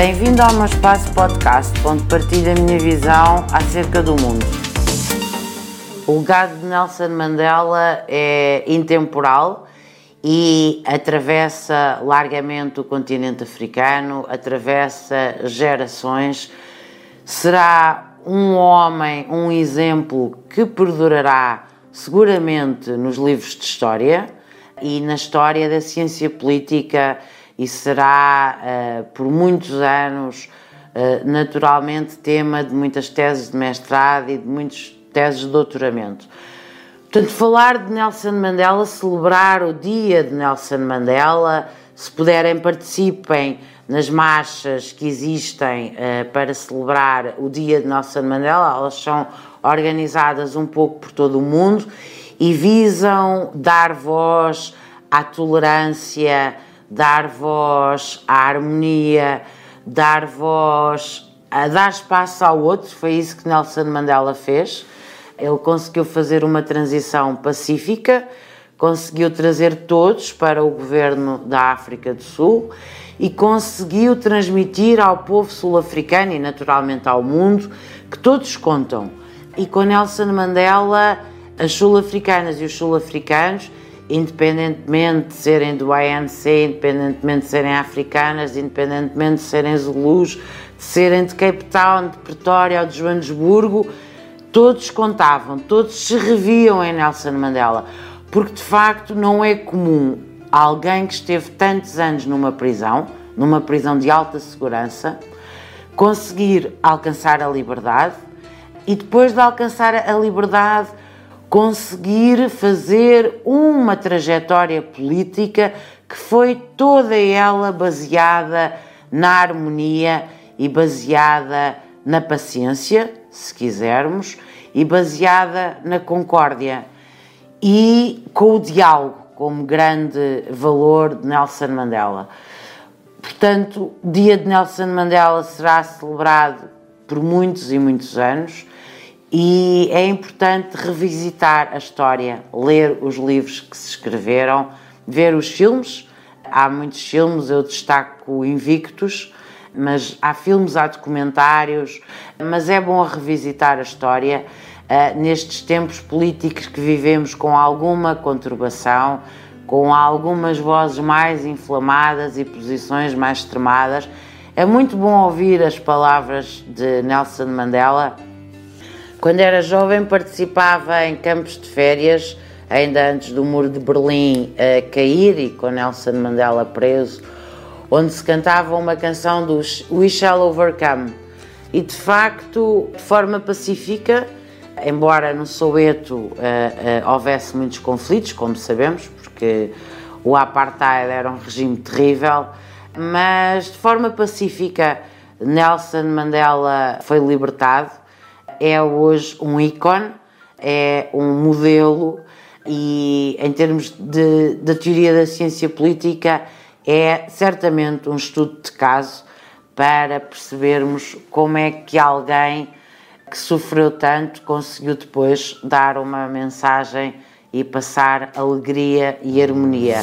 Bem-vindo ao meu espaço podcast, onde partilho a minha visão acerca do mundo. O legado de Nelson Mandela é intemporal e atravessa largamente o continente africano, atravessa gerações. Será um homem, um exemplo que perdurará seguramente nos livros de história e na história da ciência política e será uh, por muitos anos uh, naturalmente tema de muitas teses de mestrado e de muitas teses de doutoramento. Portanto, falar de Nelson Mandela, celebrar o dia de Nelson Mandela, se puderem, participem nas marchas que existem uh, para celebrar o dia de Nelson Mandela, elas são organizadas um pouco por todo o mundo e visam dar voz à tolerância, dar voz à harmonia, dar voz a dar espaço ao outro. Foi isso que Nelson Mandela fez. Ele conseguiu fazer uma transição pacífica, conseguiu trazer todos para o governo da África do Sul e conseguiu transmitir ao povo sul-africano e naturalmente ao mundo que todos contam. E com Nelson Mandela, as sul-africanas e os sul-africanos, independentemente de serem do ANC, independentemente de serem africanas, independentemente de serem zulus, de serem de Cape Town, de Pretória ou de Joanesburgo, todos contavam, todos se reviam em Nelson Mandela, porque de facto não é comum alguém que esteve tantos anos numa prisão, numa prisão de alta segurança, conseguir alcançar a liberdade e depois de alcançar a liberdade conseguir fazer uma trajetória política que foi toda ela baseada na harmonia e baseada na paciência, se quisermos, e baseada na concórdia e com o diálogo como grande valor de Nelson Mandela. Portanto, o dia de Nelson Mandela será celebrado por muitos e muitos anos e é importante revisitar a história, ler os livros que se escreveram, ver os filmes. Há muitos filmes, eu destaco Invictus, mas há filmes, há documentários, mas é bom revisitar a história uh, nestes tempos políticos que vivemos com alguma conturbação, com algumas vozes mais inflamadas e posições mais extremadas. É muito bom ouvir as palavras de Nelson Mandela. Quando era jovem, participava em campos de férias, ainda antes do Muro de Berlim cair e com Nelson Mandela preso onde se cantava uma canção dos We Shall Overcome. E de facto, de forma pacífica, embora no Soweto uh, uh, houvesse muitos conflitos, como sabemos, porque o apartheid era um regime terrível, mas de forma pacífica Nelson Mandela foi libertado, é hoje um ícone, é um modelo e em termos de, da teoria da ciência política é certamente um estudo de caso para percebermos como é que alguém que sofreu tanto conseguiu depois dar uma mensagem e passar alegria e harmonia.